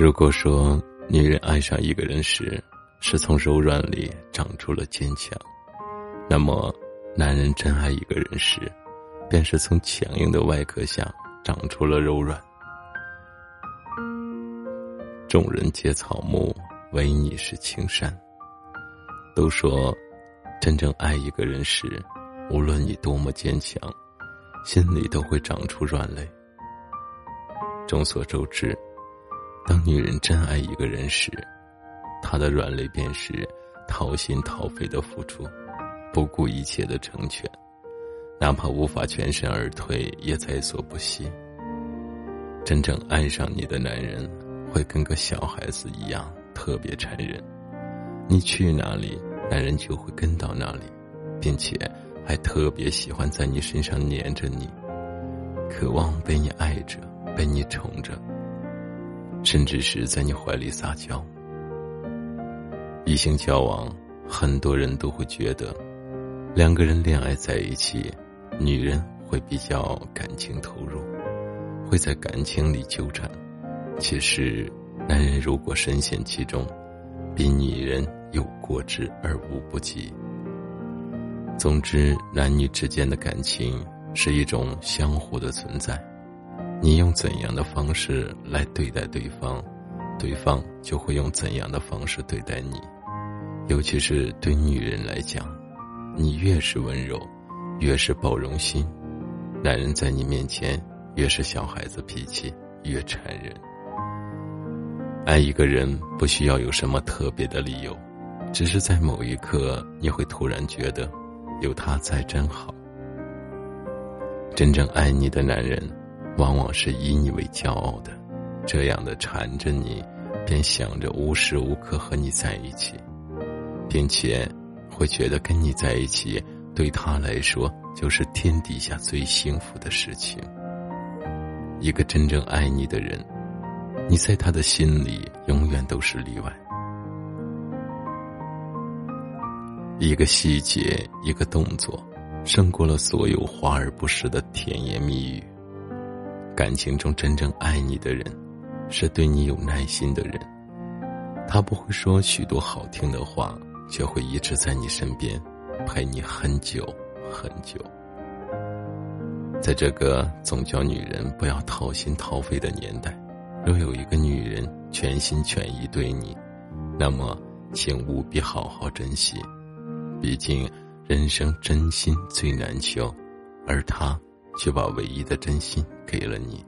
如果说女人爱上一个人时，是从柔软里长出了坚强，那么男人真爱一个人时，便是从强硬的外壳下长出了柔软。众人皆草木，唯你是青山。都说，真正爱一个人时，无论你多么坚强，心里都会长出软肋。众所周知。当女人真爱一个人时，她的软肋便是掏心掏肺的付出，不顾一切的成全，哪怕无法全身而退，也在所不惜。真正爱上你的男人，会跟个小孩子一样，特别残忍。你去哪里，男人就会跟到哪里，并且还特别喜欢在你身上黏着你，渴望被你爱着，被你宠着。甚至是在你怀里撒娇。异性交往，很多人都会觉得，两个人恋爱在一起，女人会比较感情投入，会在感情里纠缠。其实，男人如果深陷其中，比女人有过之而无不及。总之，男女之间的感情是一种相互的存在。你用怎样的方式来对待对方，对方就会用怎样的方式对待你。尤其是对女人来讲，你越是温柔，越是包容心，男人在你面前越是小孩子脾气，越缠人。爱一个人不需要有什么特别的理由，只是在某一刻你会突然觉得，有他在真好。真正爱你的男人。往往是以你为骄傲的，这样的缠着你，便想着无时无刻和你在一起，并且会觉得跟你在一起对他来说就是天底下最幸福的事情。一个真正爱你的人，你在他的心里永远都是例外。一个细节，一个动作，胜过了所有华而不实的甜言蜜语。感情中真正爱你的人，是对你有耐心的人。他不会说许多好听的话，却会一直在你身边，陪你很久很久。在这个总叫女人不要掏心掏肺的年代，若有一个女人全心全意对你，那么请务必好好珍惜。毕竟，人生真心最难求，而她。却把唯一的真心给了你。